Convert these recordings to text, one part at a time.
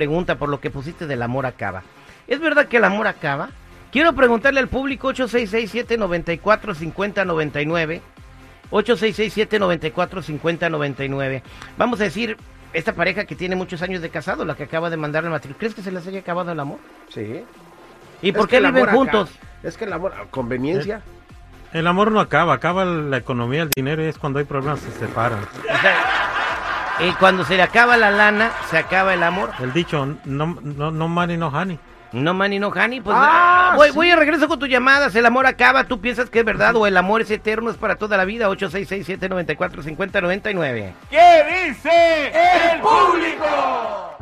pregunta por lo que pusiste del amor acaba. ¿Es verdad que el amor acaba? Quiero preguntarle al público 866-794-5099. 866-794-5099. Vamos a decir, esta pareja que tiene muchos años de casado, la que acaba de mandar el matrimonio, ¿crees que se les haya acabado el amor? Sí. ¿Y Es por qué el viven amor juntos? acaba. Es que el amor, conveniencia. El amor no acaba, acaba la economía, el dinero y es cuando hay problemas se separan. Eh, cuando se le acaba la lana, se acaba el amor. El dicho, no, no, no money, no honey. No money, no honey, pues Ah, ah, voy, sí. voy a regreso con tus llamadas. El amor acaba, tú piensas que es verdad o el amor es eterno, es para toda la vida. 866-794-5099. ¿Qué dice el público?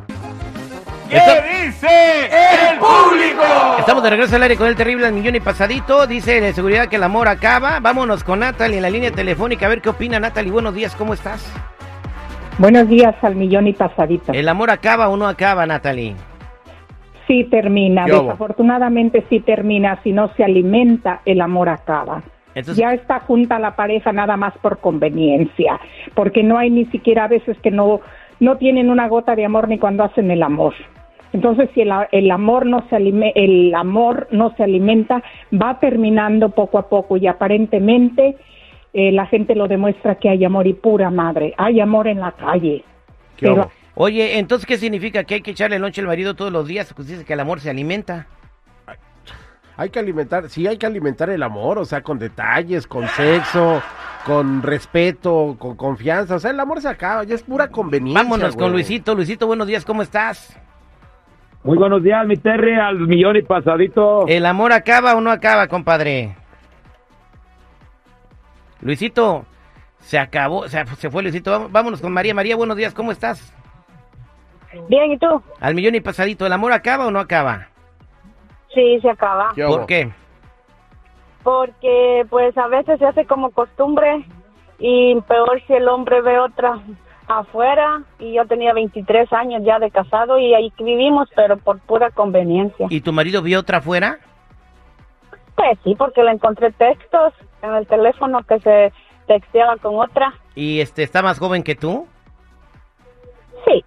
¿Qué Esto- dice el público? Estamos de regreso al aire con el terrible al millón y pasadito. Dice de seguridad que el amor acaba. Vámonos con Natalie en la línea telefónica a ver qué opina Natalie. Buenos días, ¿cómo estás? Buenos días al millón y pasadito. ¿El amor acaba o no acaba, Natalie? Sí termina, desafortunadamente sí termina, si no se alimenta, el amor acaba. Entonces, Ya está junta la pareja nada más por conveniencia, porque no hay ni siquiera a veces que no, no tienen una gota de amor ni cuando hacen el amor. Entonces, si el, el amor no se alime- el amor no se alimenta, va terminando poco a poco y aparentemente eh, la gente lo demuestra que hay amor y pura madre, hay amor en la calle. ¿Qué Pero hubo? oye, entonces, ¿qué significa? ¿Que hay que echarle lonche al marido todos los días? Pues dice que el amor se alimenta. Hay que alimentar, sí hay que alimentar el amor, o sea, con detalles, con sexo, con respeto, con confianza. O sea, el amor se acaba, ya es pura conveniencia. Vámonos con. Luisito. Luisito, buenos días, ¿cómo estás? Muy buenos días, mi Terry, al millón y pasadito. ¿El amor acaba o no acaba, compadre? Luisito, se acabó, se, se fue Luisito. Vamos- Vámonos con María. María, buenos días, ¿cómo estás? Bien, ¿y tú? Al millón y pasadito, ¿el amor acaba o no acaba? Sí, se acaba. ¿Por qué? Porque pues a veces se hace como costumbre y peor si el hombre ve otra afuera y yo tenía 23 años ya de casado y ahí vivimos, pero por pura conveniencia. ¿Y tu marido vio otra afuera? Pues sí, porque le encontré textos en el teléfono que se texteaba con otra. ¿Y este está más joven que tú? Sí,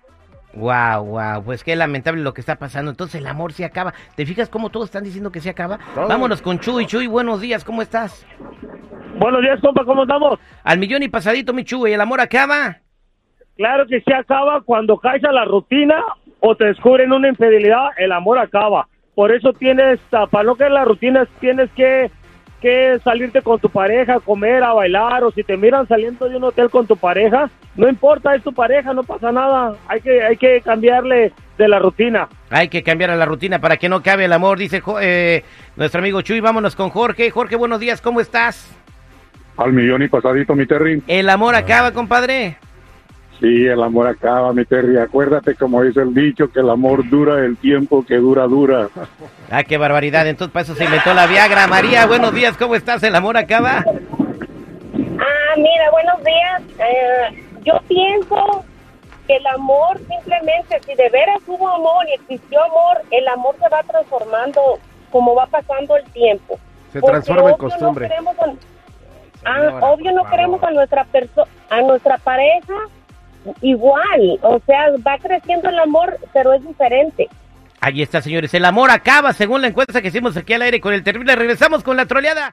Wow, wow, pues qué lamentable lo que está pasando. Entonces el amor se acaba. ¿Te fijas cómo todos están diciendo que se acaba? Todo. Vámonos con Chuy. Chuy, buenos días, ¿cómo estás? Buenos días, compa, ¿cómo estamos? Al millón y pasadito, mi Chuy, ¿el amor acaba? Claro que se acaba cuando caes a la rutina o te descubren una infidelidad, el amor acaba. Por eso tienes, ah, para no caer en la rutina, tienes que, que salirte con tu pareja, a comer, a bailar, o si te miran saliendo de un hotel con tu pareja, no importa, es tu pareja, no pasa nada. Hay que, hay que cambiarle de la rutina. Hay que cambiar a la rutina para que no cabe el amor, dice Jo- eh, nuestro amigo Chuy. Vámonos con Jorge. Jorge, buenos días, ¿cómo estás? Al millón y pasadito, mi Terry. ¿El amor acaba, compadre? Sí, el amor acaba, mi Terry. Acuérdate, como dice el dicho, que el amor dura el tiempo que dura, dura. Ah, qué barbaridad. Entonces, para eso se inventó la Viagra. María, buenos días, ¿cómo estás? ¿El amor acaba? Ah, mira, buenos días. Eh, yo pienso que el amor simplemente, si de veras hubo amor y existió amor, el amor se va transformando como va pasando el tiempo. Se Porque transforma en obvio costumbre. No queremos a, ah, obvio no queremos favor. a nuestra perso a nuestra pareja igual, o sea, va creciendo el amor, pero es diferente. Ahí está, señores. El amor acaba, según la encuesta que hicimos aquí al aire con el terrible. Regresamos con la troleada.